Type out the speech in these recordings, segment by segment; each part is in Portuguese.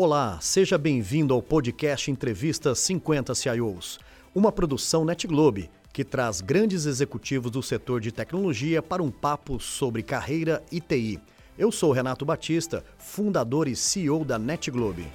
Olá, seja bem-vindo ao podcast Entrevista 50 CIOs, uma produção NetGlobe que traz grandes executivos do setor de tecnologia para um papo sobre carreira e TI. Eu sou Renato Batista, fundador e CEO da NetGlobe.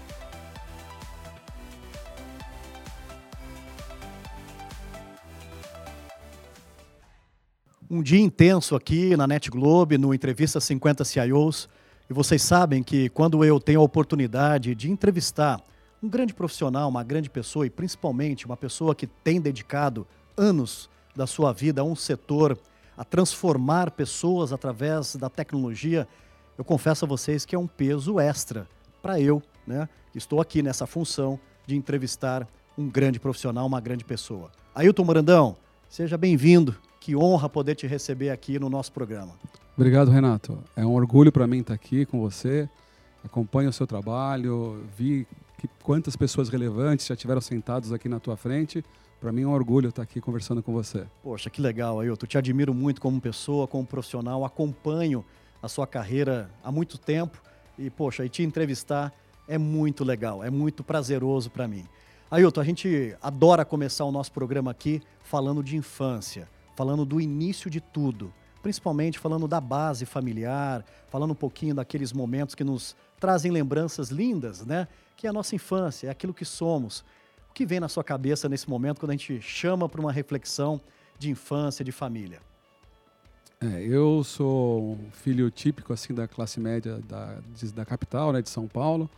Um dia intenso aqui na NetGlobe, no Entrevista 50 CIOs. E vocês sabem que quando eu tenho a oportunidade de entrevistar um grande profissional, uma grande pessoa e principalmente uma pessoa que tem dedicado anos da sua vida a um setor, a transformar pessoas através da tecnologia, eu confesso a vocês que é um peso extra para eu, né? Estou aqui nessa função de entrevistar um grande profissional, uma grande pessoa. Ailton Morandão, seja bem-vindo. Que honra poder te receber aqui no nosso programa. Obrigado, Renato. É um orgulho para mim estar aqui com você. Acompanho o seu trabalho, vi que quantas pessoas relevantes já tiveram sentados aqui na tua frente. Para mim é um orgulho estar aqui conversando com você. Poxa, que legal, Ailton. Te admiro muito como pessoa, como profissional. Acompanho a sua carreira há muito tempo e, poxa, e te entrevistar é muito legal, é muito prazeroso para mim. Ailton, a gente adora começar o nosso programa aqui falando de infância, falando do início de tudo principalmente falando da base familiar, falando um pouquinho daqueles momentos que nos trazem lembranças lindas, né? Que é a nossa infância, é aquilo que somos. O que vem na sua cabeça nesse momento quando a gente chama para uma reflexão de infância, de família? É, eu sou um filho típico assim da classe média da, da capital, né, de São Paulo.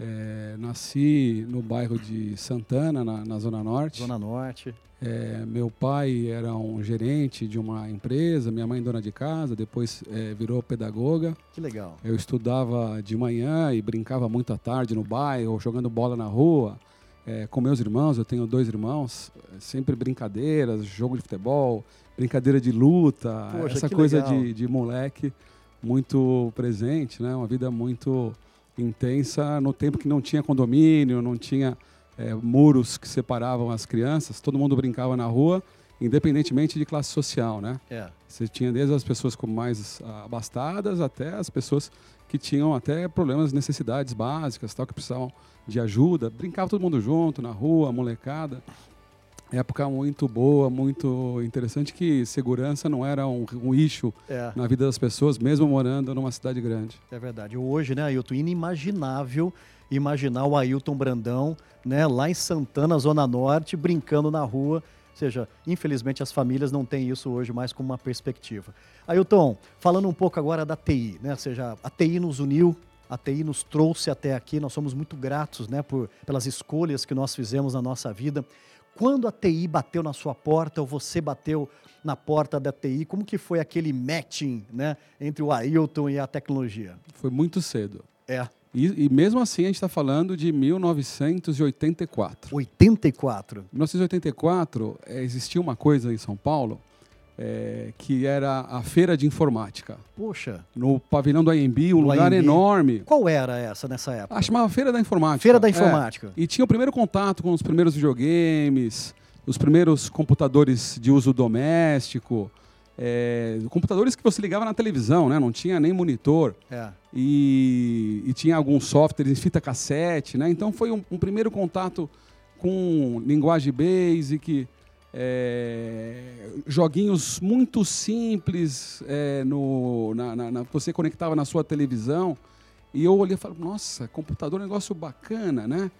É, nasci no bairro de Santana, na, na Zona Norte. Zona Norte. É, meu pai era um gerente de uma empresa, minha mãe dona de casa, depois é, virou pedagoga. Que legal. Eu estudava de manhã e brincava muito à tarde no bairro, jogando bola na rua. É, com meus irmãos, eu tenho dois irmãos, é, sempre brincadeiras, jogo de futebol, brincadeira de luta, Poxa, essa coisa de, de moleque muito presente, né? Uma vida muito intensa no tempo que não tinha condomínio, não tinha é, muros que separavam as crianças, todo mundo brincava na rua, independentemente de classe social, né? É. Você tinha desde as pessoas com mais abastadas até as pessoas que tinham até problemas, necessidades básicas, tal, que precisavam de ajuda. Brincava todo mundo junto, na rua, molecada. Época muito boa, muito interessante, que segurança não era um, um issue é. na vida das pessoas, mesmo morando numa cidade grande. É verdade. Hoje, né, Ailton, inimaginável imaginar o Ailton Brandão, né, lá em Santana, Zona Norte, brincando na rua. Ou seja, infelizmente as famílias não têm isso hoje mais como uma perspectiva. Ailton, falando um pouco agora da TI, né? Ou seja, a TI nos uniu, a TI nos trouxe até aqui, nós somos muito gratos, né, por, pelas escolhas que nós fizemos na nossa vida. Quando a TI bateu na sua porta ou você bateu na porta da TI, como que foi aquele matching, né, entre o Ailton e a tecnologia? Foi muito cedo. É. E, e, mesmo assim a gente está falando de 1984. 84. Em 1984 é, existia uma coisa em São Paulo é, que era a feira de informática. Poxa. No pavilhão do AMB, um lugar AMB. enorme. Qual era essa nessa época? Ah, chamava Feira da Informática. Feira da é. Informática. É, e tinha o primeiro contato com os primeiros videogames, os primeiros computadores de uso doméstico é, computadores que você ligava na televisão, né? Não tinha nem monitor. É. E, e, tinha alguns softwares em fita cassete, né? Então foi um, um primeiro contato com linguagem basic, é, joguinhos muito simples é, no, na, na, na, você conectava na sua televisão. E eu olhei e falei, nossa, computador é um negócio bacana, né?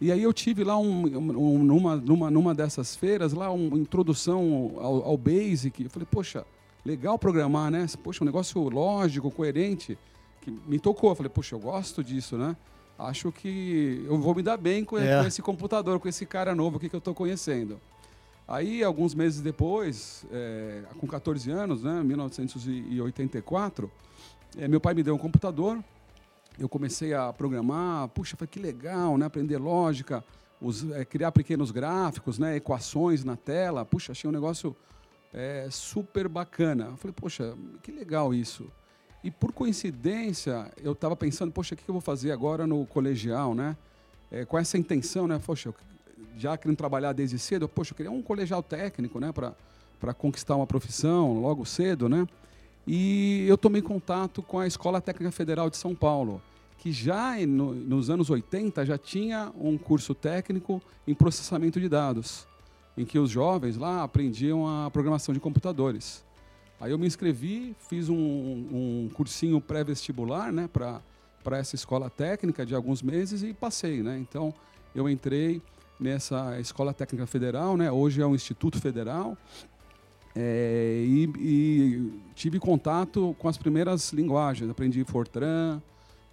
E aí eu tive lá um, um, numa, numa, numa dessas feiras, lá uma introdução ao, ao Basic. Eu falei, poxa, legal programar, né? Poxa, um negócio lógico, coerente, que me tocou. Eu falei, poxa, eu gosto disso, né? Acho que eu vou me dar bem com, é. com esse computador, com esse cara novo aqui que eu estou conhecendo. Aí, alguns meses depois, é, com 14 anos, né, 1984, é, meu pai me deu um computador eu comecei a programar, puxa, foi que legal, né? Aprender lógica, os, é, criar pequenos gráficos, né? Equações na tela, puxa, achei um negócio é, super bacana. Eu falei, poxa, que legal isso. E por coincidência, eu estava pensando, poxa, o que eu vou fazer agora no colegial, né? É, com essa intenção, né? Poxa, eu, já querendo trabalhar desde cedo, poxa, eu queria um colegial técnico, né? Para conquistar uma profissão logo cedo, né? E eu tomei contato com a Escola Técnica Federal de São Paulo, que já no, nos anos 80 já tinha um curso técnico em processamento de dados, em que os jovens lá aprendiam a programação de computadores. Aí eu me inscrevi, fiz um, um cursinho pré-vestibular né, para essa escola técnica de alguns meses e passei. Né? Então eu entrei nessa escola técnica federal, né? hoje é um instituto federal, é, e, e, tive contato com as primeiras linguagens. Aprendi Fortran,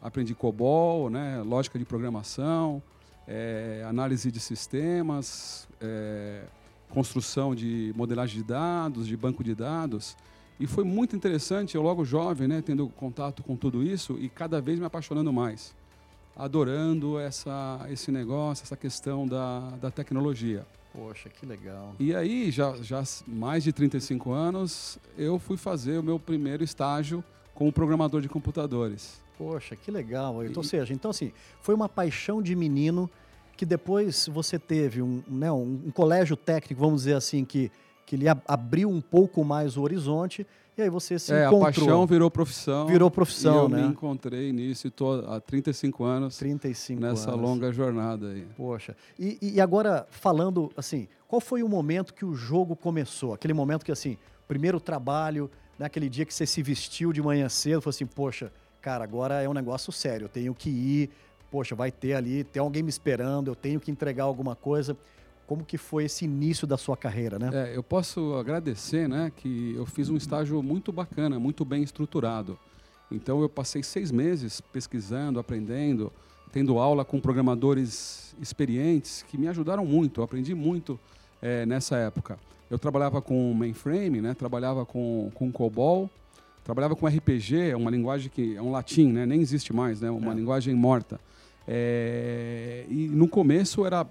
aprendi COBOL, né, lógica de programação, é, análise de sistemas, é, construção de modelagem de dados, de banco de dados. E foi muito interessante, eu logo jovem, né, tendo contato com tudo isso e cada vez me apaixonando mais, adorando essa, esse negócio, essa questão da, da tecnologia. Poxa, que legal. E aí, já, já mais de 35 anos, eu fui fazer o meu primeiro estágio como programador de computadores. Poxa, que legal. E... Ou seja, então assim, foi uma paixão de menino que depois você teve um, né, um, um colégio técnico, vamos dizer assim, que, que lhe abriu um pouco mais o horizonte e aí você se é, encontrou. a paixão virou profissão. Virou profissão, e eu né? me encontrei nisso e tô há 35 anos 35 nessa anos. longa jornada aí. Poxa. E, e agora, falando assim, qual foi o momento que o jogo começou? Aquele momento que, assim, primeiro trabalho, naquele dia que você se vestiu de manhã cedo, falou assim, poxa, cara, agora é um negócio sério, eu tenho que ir, poxa, vai ter ali, tem alguém me esperando, eu tenho que entregar alguma coisa como que foi esse início da sua carreira, né? É, eu posso agradecer, né, que eu fiz um estágio muito bacana, muito bem estruturado. Então eu passei seis meses pesquisando, aprendendo, tendo aula com programadores experientes que me ajudaram muito. Eu aprendi muito é, nessa época. Eu trabalhava com mainframe, né? Trabalhava com, com COBOL, trabalhava com RPG, é uma linguagem que é um latim, né? Nem existe mais, né? Uma é. linguagem morta. É, e no começo era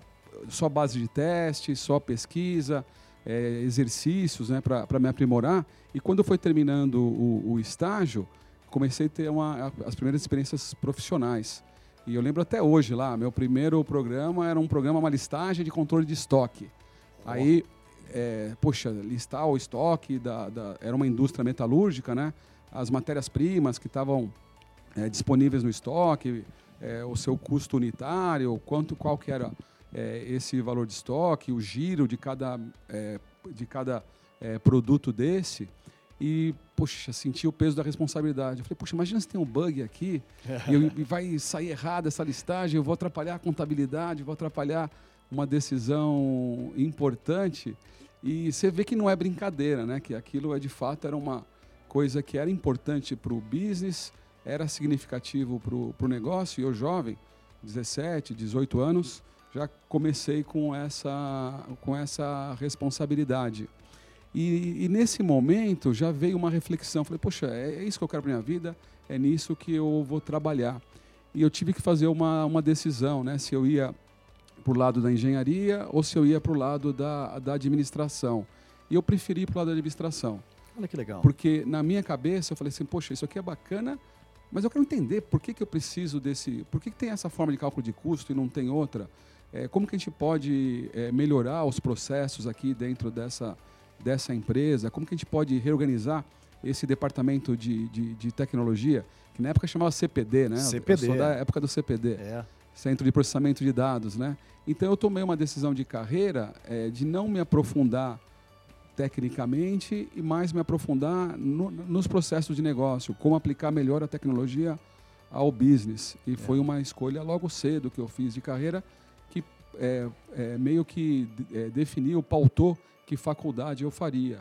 só base de teste, só pesquisa, é, exercícios né, para me aprimorar. E quando foi terminando o, o estágio, comecei a ter uma, as primeiras experiências profissionais. E eu lembro até hoje lá, meu primeiro programa era um programa, uma listagem de controle de estoque. Oh. Aí, é, poxa, listar o estoque, da, da, era uma indústria metalúrgica, né? As matérias-primas que estavam é, disponíveis no estoque, é, o seu custo unitário, quanto, qual que era é, esse valor de estoque, o giro de cada, é, de cada é, produto desse e, poxa, senti o peso da responsabilidade. Eu falei, poxa, imagina se tem um bug aqui e, eu, e, vai sair errado essa listagem, eu vou atrapalhar a contabilidade, vou atrapalhar uma decisão importante. E você vê que não é brincadeira, né? Que aquilo é de fato era uma coisa que era importante para o business, era significativo para o negócio. E eu jovem, 17, 18 anos, já comecei com essa, com essa responsabilidade. E, e, nesse momento já veio uma reflexão. Falei, poxa, é, é isso que eu quero para minha vida, é nisso que eu vou trabalhar. E eu tive que fazer uma, uma decisão, né? Se eu ia para o lado da engenharia ou se eu ia para o lado da, da administração. E eu preferi para o lado da administração. Olha que legal. Porque na minha cabeça eu falei assim, poxa, isso aqui é bacana, mas eu quero entender por que, que eu preciso desse. Por que, que tem essa forma de cálculo de custo e não tem outra? É, como que a gente pode é, melhorar os processos aqui dentro dessa, dessa empresa? Como que a gente pode reorganizar esse departamento de, de, de tecnologia, que na época chamava CPD, né? CPD. Eu sou da época do CPD. É. Centro de Processamento de Dados, né? Então eu tomei uma decisão de carreira é, de não me aprofundar tecnicamente e mais me aprofundar no, nos processos de negócio, como aplicar melhor a tecnologia ao business. E é. foi uma escolha logo cedo que eu fiz de carreira é, é, meio que é, definiu, pautou que faculdade eu faria.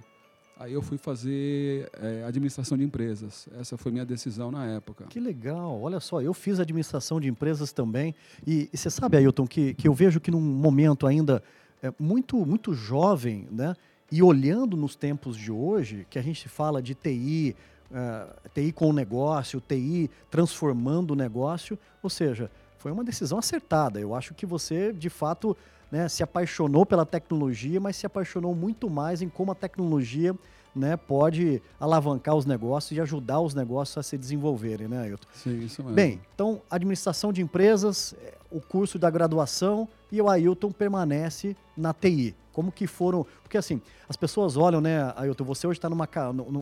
Aí eu fui fazer é, administração de empresas. Essa foi minha decisão na época. Que legal. Olha só, eu fiz administração de empresas também. E, e você sabe, Ailton, que, que eu vejo que num momento ainda é, muito, muito jovem, né? E olhando nos tempos de hoje, que a gente fala de TI, uh, é, TI com o negócio, TI transformando o negócio, ou seja, foi uma decisão acertada. Eu acho que você, de fato, né, se apaixonou pela tecnologia, mas se apaixonou muito mais em como a tecnologia né, pode alavancar os negócios e ajudar os negócios a se desenvolverem, né, Ailton? Sim, isso mesmo. Bem, então, administração de empresas, o curso da graduação e o Ailton permanece na TI. Como que foram... Porque, assim, as pessoas olham, né, Ailton, você hoje está numa,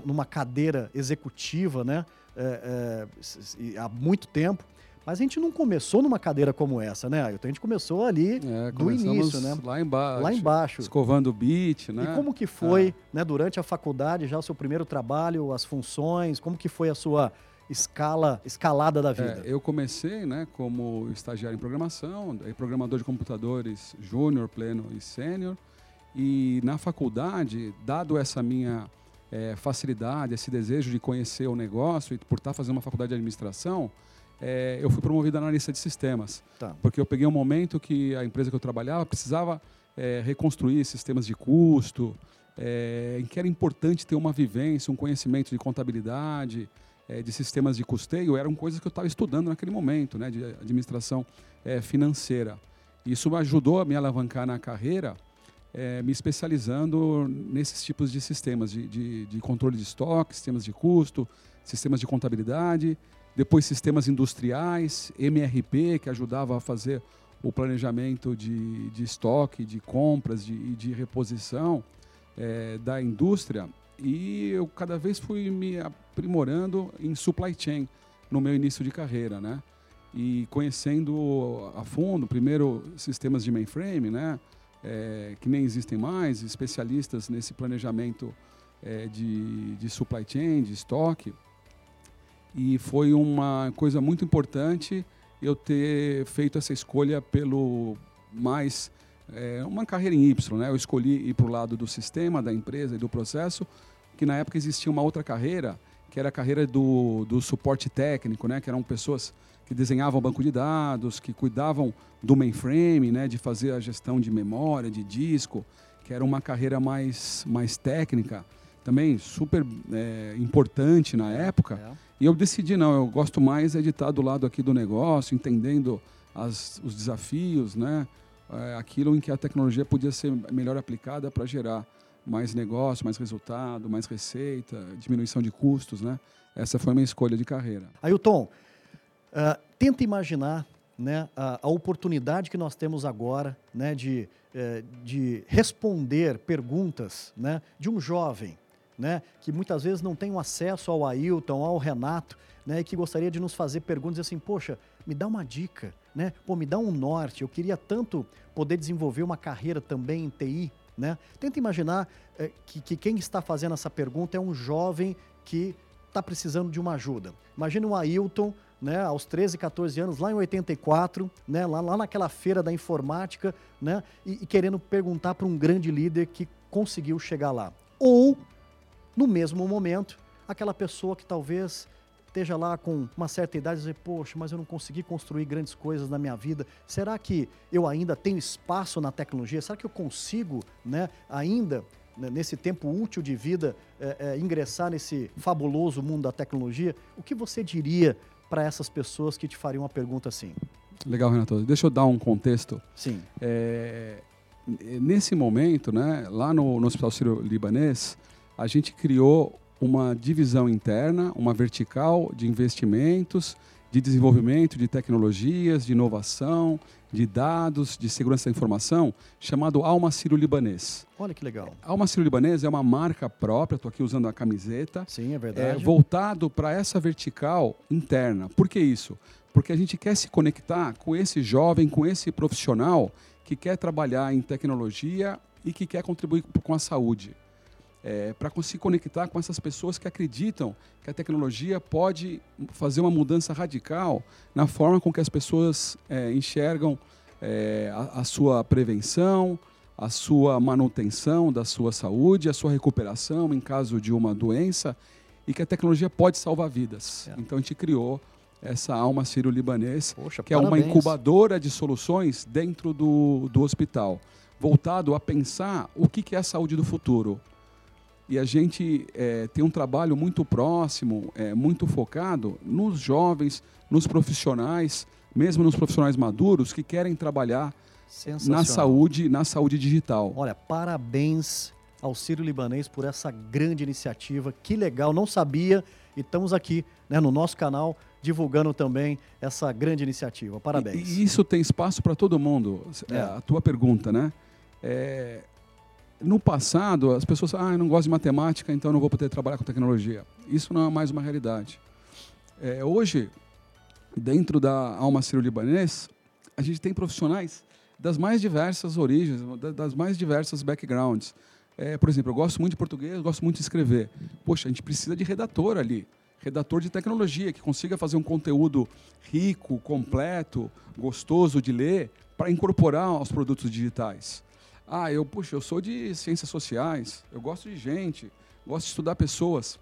numa cadeira executiva, né, é, é, há muito tempo, Mas a gente não começou numa cadeira como essa, né, Ailton? A gente começou ali é, do início, né? Lá embaixo. Lá embaixo. Escovando o beat, né? E como que foi, é. né, durante a faculdade, já o seu primeiro trabalho, as funções, como que foi a sua escala, escalada da vida? É, eu comecei, né, como estagiário em programação, programador de computadores júnior, pleno e sênior. E na faculdade, dado essa minha é, facilidade, esse desejo de conhecer o negócio e por estar fazendo uma faculdade de administração, é, eu fui promovido analista de sistemas. Tá. Porque eu peguei um momento que a empresa que eu trabalhava precisava é, reconstruir sistemas de custo, é, em que era importante ter uma vivência, um conhecimento de contabilidade, é, de sistemas de custeio, eram coisas que eu estava estudando naquele momento, né, de administração é, financeira. Isso me ajudou a me alavancar na carreira, é, me especializando nesses tipos de sistemas, de, de, de controle de estoque, sistemas de custo, sistemas de contabilidade, depois sistemas industriais, MRP, que ajudava a fazer o planejamento de, de estoque, de compras de, de, reposição é, da indústria. E eu cada vez fui me aprimorando em supply chain no meu início de carreira, né? E conhecendo a fundo, primeiro, sistemas de mainframe, né? É, que nem existem mais, especialistas nesse planejamento é, de, de supply chain, de estoque. E foi uma coisa muito importante eu ter feito essa escolha pelo mais é, uma carreira em Y, né? Eu escolhi ir para o lado do sistema, da empresa e do processo, que na época existia uma outra carreira, que era a carreira do, do suporte técnico, né? Que eram pessoas que desenhavam banco de dados, que cuidavam do mainframe, né? De fazer a gestão de memória, de disco, que era uma carreira mais, mais técnica, também super é, importante na época. É. E eu decidi, não, eu gosto mais é de estar do lado aqui do negócio, entendendo as, os desafios, né? É, aquilo em que a tecnologia podia ser melhor aplicada para gerar mais negócio, mais resultado, mais receita, diminuição de custos, né? Essa foi a minha escolha de carreira. Ailton, uh, tenta imaginar né, a, a, oportunidade que nós temos agora né, de, uh, de responder perguntas né, de um jovem né, que muitas vezes não tem acesso ao Ailton, ao Renato, né, e que gostaria de nos fazer perguntas assim, poxa, me dá uma dica, né? Pô, me dá um norte. Eu queria tanto poder desenvolver uma carreira também em TI, né? Tenta imaginar é, que, que, quem está fazendo essa pergunta é um jovem que está precisando de uma ajuda. Imagina um Ailton, né, aos 13, 14 anos, lá em 84, né, lá, lá naquela feira da informática, né, e, e querendo perguntar para um grande líder que conseguiu chegar lá. Ou no mesmo momento, aquela pessoa que talvez esteja lá com uma certa idade e dizer, poxa, mas eu não consegui construir grandes coisas na minha vida. Será que eu ainda tenho espaço na tecnologia? Será que eu consigo, né, ainda né, nesse tempo útil de vida, é, é, ingressar nesse fabuloso mundo da tecnologia? O que você diria para essas pessoas que te fariam uma pergunta assim? Legal, Renato. Deixa eu dar um contexto. Sim. É, nesse momento, né, lá no, no Hospital Sírio-Libanês, a gente criou uma divisão interna, uma vertical de investimentos, de desenvolvimento de tecnologias, de inovação, de dados, de segurança da informação, chamado Alma Ciro Libanês. Olha que legal. Alma Ciro Libanês é uma marca própria, estou aqui usando a camiseta. Sim, é verdade. É, voltado para essa vertical interna. Por que isso? Porque a gente quer se conectar com esse jovem, com esse profissional que quer trabalhar em tecnologia e que quer contribuir com a saúde é, para se conectar com essas pessoas que acreditam que a tecnologia pode fazer uma mudança radical na forma com que as pessoas é, enxergam é, a, a, sua prevenção, a sua manutenção da sua saúde, a sua recuperação em caso de uma doença e que a tecnologia pode salvar vidas. É. Então a gente criou essa Alma Sírio Libanês, Poxa, que parabéns. é uma incubadora de soluções dentro do, do hospital, voltado a pensar o que, que é a saúde do futuro e a gente é, tem um trabalho muito próximo, é, muito focado nos jovens, nos profissionais, mesmo nos profissionais maduros que querem trabalhar na saúde, na saúde digital. Olha, parabéns ao Ciro Libanês por essa grande iniciativa. Que legal, não sabia e estamos aqui né, no nosso canal divulgando também essa grande iniciativa. Parabéns. E, e isso tem espaço para todo mundo. É. A tua pergunta, né? É, no passado, as pessoas ah, eu não gosto de matemática, então não vou poder trabalhar com tecnologia. Isso não é mais uma realidade. É, hoje, dentro da Alma Sírio-Libanês, a gente tem profissionais das mais diversas origens, das mais diversas backgrounds. É, por exemplo, eu gosto muito de português, gosto muito de escrever. Poxa, a gente precisa de redator ali, redator de tecnologia que consiga fazer um conteúdo rico, completo, gostoso de ler para incorporar aos produtos digitais. Ah, eu, puxa, eu sou de ciências sociais, eu gosto de gente, gosto de estudar pessoas.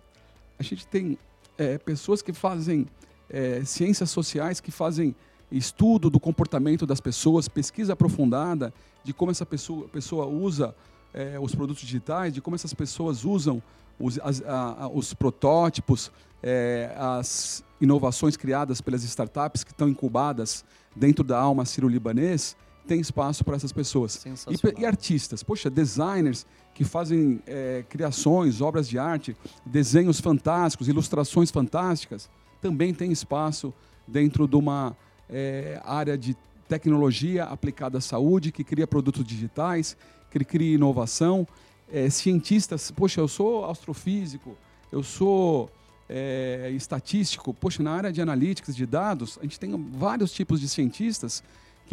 A gente tem é, pessoas que fazem é, ciências sociais, que fazem estudo do comportamento das pessoas, pesquisa aprofundada de como essa pessoa, pessoa usa é, os produtos digitais, de como essas pessoas usam os, as, a, a, os protótipos, é, as inovações criadas pelas startups que estão incubadas dentro da alma sírio-libanês, tem espaço para essas pessoas. E, e, artistas, poxa, designers que fazem é, criações, obras de arte, desenhos fantásticos, ilustrações fantásticas, também tem espaço dentro de uma é, área de tecnologia aplicada à saúde, que cria produtos digitais, que cria inovação. É, cientistas, poxa, eu sou astrofísico, eu sou é, estatístico, poxa, na área de analíticas de dados, a gente tem vários tipos de cientistas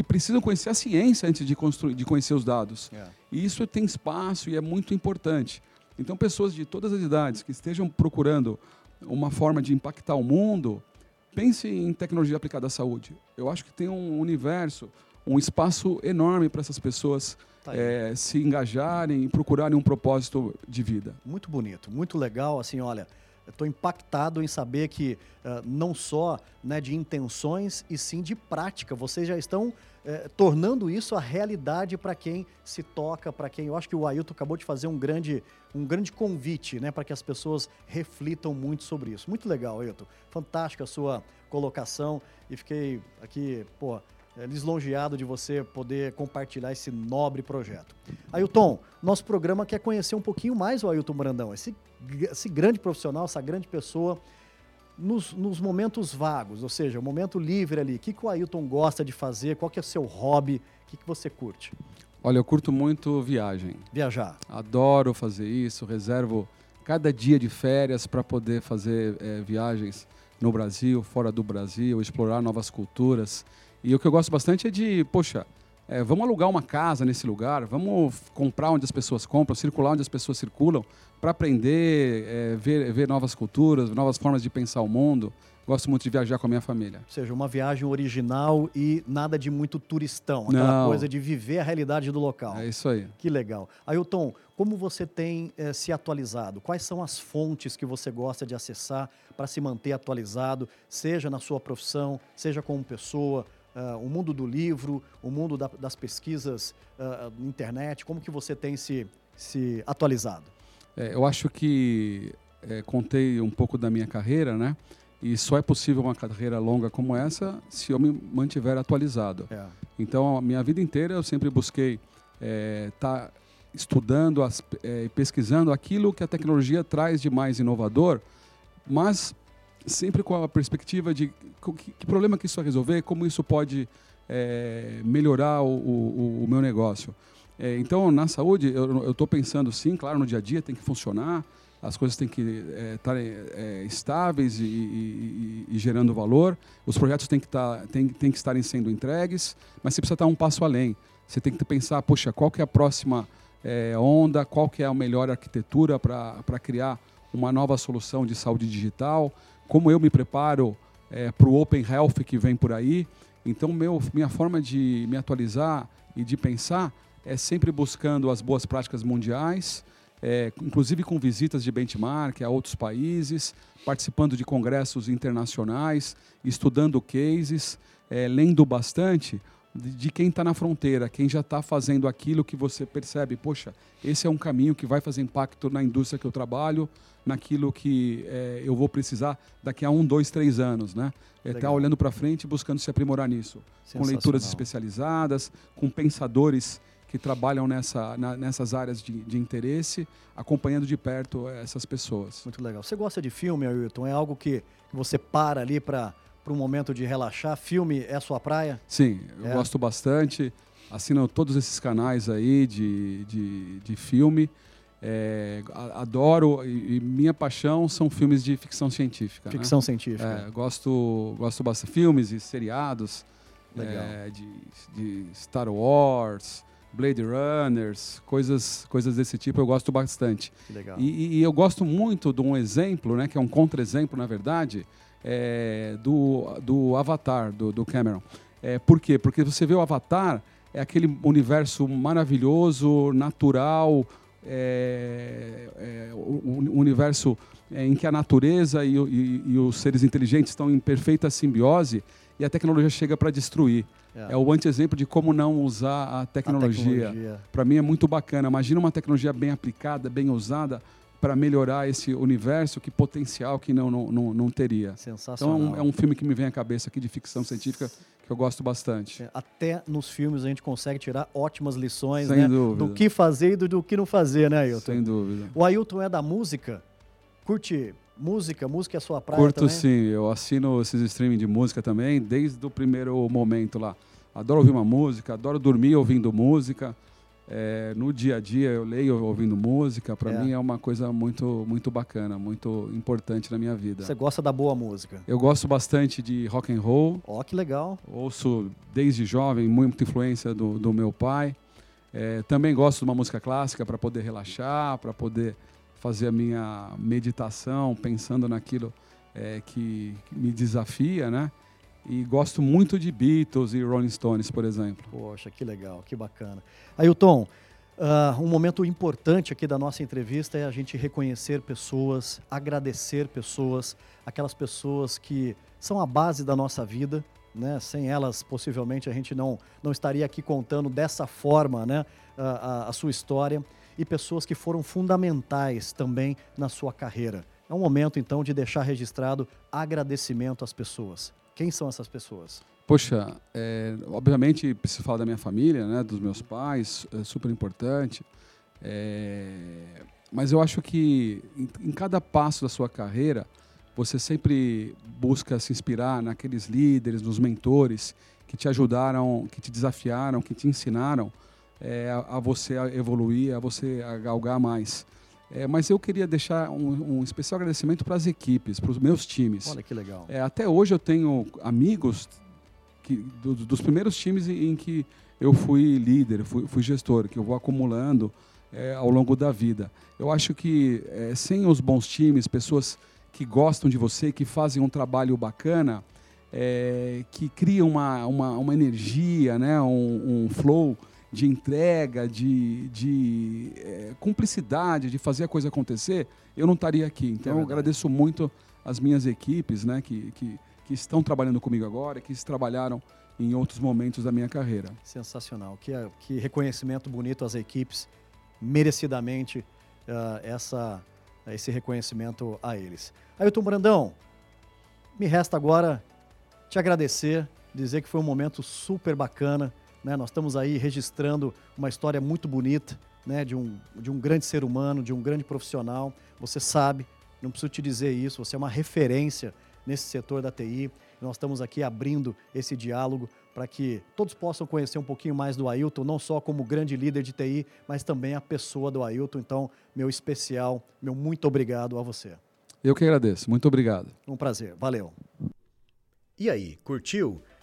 que precisam conhecer a ciência antes de, construir, de conhecer os dados. É. E isso tem espaço e é muito importante. Então, pessoas de todas as idades que estejam procurando uma forma de impactar o mundo, pense em tecnologia aplicada à saúde. Eu acho que tem um universo, um espaço enorme para essas pessoas tá é, se engajarem e procurarem um propósito de vida. Muito bonito, muito legal. Assim, olha, estou impactado em saber que uh, não só né, de intenções e sim de prática. Vocês já estão uh, tornando isso a realidade para quem se toca, para quem. Eu acho que o Ailton acabou de fazer um grande, um grande convite né, para que as pessoas reflitam muito sobre isso. Muito legal, Ailton. Fantástica a sua colocação e fiquei aqui, pô é, lisonjeado de você poder compartilhar esse nobre projeto. Ailton, nosso programa quer conhecer um pouquinho mais o Ailton Brandão, esse, esse grande profissional, essa grande pessoa, nos, nos, momentos vagos, ou seja, o momento livre ali. O que, que o Ailton gosta de fazer? Qual que é o seu hobby? O que, que você curte? Olha, eu curto muito viagem. Viajar. Adoro fazer isso, reservo cada dia de férias para poder fazer é, viagens no Brasil, fora do Brasil, explorar novas culturas. E o que eu gosto bastante é de, poxa, é, vamos alugar uma casa nesse lugar, vamos comprar onde as pessoas compram, circular onde as pessoas circulam, para aprender, é, ver, ver novas culturas, novas formas de pensar o mundo. Gosto muito de viajar com a minha família. Ou seja, uma viagem original e nada de muito turistão, aquela Não. coisa de viver a realidade do local. É isso aí. Que legal. Ailton, como você tem é, se atualizado? Quais são as fontes que você gosta de acessar para se manter atualizado, seja na sua profissão, seja como pessoa, uh, o mundo do livro, o mundo da, das pesquisas uh, na internet? Como que você tem se, se atualizado? É, eu acho que é, contei um pouco da minha carreira, né? E só é possível uma carreira longa como essa se eu me mantiver atualizado. É. Então, a minha vida inteira eu sempre busquei estar é, tá estudando, as, é, pesquisando aquilo que a tecnologia traz de mais inovador, mas sempre com a perspectiva de que, que problema que isso vai resolver, como isso pode é, melhorar o, o, o, meu negócio. É, então, na saúde, eu estou pensando sim, claro, no dia a dia tem que funcionar, as coisas têm que estar é, é, estáveis e, e, e, gerando valor, os projetos têm que, tá, têm, têm que estarem sendo entregues, mas você precisa estar um passo além. Você tem que pensar, poxa, qual que é a próxima onda, qual que é a melhor arquitetura para criar uma nova solução de saúde digital, como eu me preparo é, para o Open Health que vem por aí. Então, meu, minha forma de me atualizar e de pensar é sempre buscando as boas práticas mundiais, é, inclusive com visitas de benchmark a outros países, participando de congressos internacionais, estudando cases, é, lendo bastante de, quem está na fronteira, quem já está fazendo aquilo que você percebe, poxa, esse é um caminho que vai fazer impacto na indústria que eu trabalho, naquilo que é, eu vou precisar daqui a um, dois, três anos, né? É estar tá olhando para frente e buscando se aprimorar nisso, com leituras especializadas, com pensadores que trabalham nessa, na, nessas áreas de, de, interesse, acompanhando de perto essas pessoas. Muito legal. Você gosta de filme, Ailton? É algo que você para ali para um momento de relaxar? Filme é a sua praia? Sim, eu é. gosto bastante. Assino todos esses canais aí de, de, de filme. É, adoro e, e, minha paixão são filmes de ficção científica. Né? Ficção né? científica. É, gosto, gosto bastante filmes e seriados é, de, de, Star Wars, Blade Runners, coisas, coisas desse tipo eu gosto bastante. E, e, eu gosto muito de um exemplo, né, que é um contra-exemplo na verdade, é, do, do Avatar do, do Cameron. É, por quê? Porque você vê o Avatar é aquele universo maravilhoso, natural, é, é, um universo é, em que a natureza e, e, e, os seres inteligentes estão em perfeita simbiose e a tecnologia chega para destruir. É. é. o anti-exemplo de como não usar a tecnologia. tecnologia. Para mim é muito bacana. Imagina uma tecnologia bem aplicada, bem usada para melhorar esse universo, que potencial que não, não, não, não teria. Sensacional. Então é um, é um, filme que me vem à cabeça aqui de ficção científica que eu gosto bastante. É, até nos filmes a gente consegue tirar ótimas lições né? do que fazer e do, do, que não fazer, né, Ailton? Sem dúvida. O Ailton é da música? Curte música? Música é a sua praia Curto também? sim, eu assino esses streaming de música também, desde o primeiro momento lá. Adoro ouvir uma música, adoro dormir ouvindo música. É, no dia a dia eu leio ouvindo música, para é. mim é uma coisa muito muito bacana, muito importante na minha vida. Você gosta da boa música? Eu gosto bastante de rock and roll. Ó, oh, que legal. Ouço desde jovem, muita influência do, do meu pai. É, também gosto de uma música clássica para poder relaxar, para poder fazer a minha meditação, pensando naquilo é, que, que me desafia, né? E gosto muito de Beatles e Rolling Stones, por exemplo. Poxa, que legal, que bacana. Ailton, uh, um momento importante aqui da nossa entrevista é a gente reconhecer pessoas, agradecer pessoas, aquelas pessoas que são a base da nossa vida, né? Sem elas, possivelmente, a gente não, não estaria aqui contando dessa forma né? a, a, a sua história. E pessoas que foram fundamentais também na sua carreira. É um momento, então, de deixar registrado agradecimento às pessoas. Quem são essas pessoas? Poxa, é, obviamente preciso falar da minha família, né, dos meus pais, é super importante. É, mas eu acho que em, em, cada passo da sua carreira, você sempre busca se inspirar naqueles líderes, nos mentores que te ajudaram, que te desafiaram, que te ensinaram é, a, a, você evoluir, a você a galgar mais. É, mas eu queria deixar um, um especial agradecimento para as equipes, para os meus times. Olha que legal. É, até hoje eu tenho amigos que, do, dos primeiros times em que eu fui líder, fui, fui gestor, que eu vou acumulando é, ao longo da vida. Eu acho que é, sem os bons times, pessoas que gostam de você, que fazem um trabalho bacana, é, que criam uma, uma, uma energia, né, um, um flow de entrega, de, de é, cumplicidade, de fazer a coisa acontecer, eu não estaria aqui. Então, é eu agradeço muito as minhas equipes, né, que, que, que, estão trabalhando comigo agora, que trabalharam em outros momentos da minha carreira. Sensacional. Que, que reconhecimento bonito às equipes, merecidamente uh, essa, esse reconhecimento a eles. Ailton Brandão, me resta agora te agradecer, dizer que foi um momento super bacana né? Nós estamos aí registrando uma história muito bonita né? de, um, de um grande ser humano, de um grande profissional. Você sabe, não preciso te dizer isso, você é uma referência nesse setor da TI. Nós estamos aqui abrindo esse diálogo para que todos possam conhecer um pouquinho mais do Ailton, não só como grande líder de TI, mas também a pessoa do Ailton. Então, meu especial, meu muito obrigado a você. Eu que agradeço. Muito obrigado. Um prazer. Valeu. E aí, curtiu?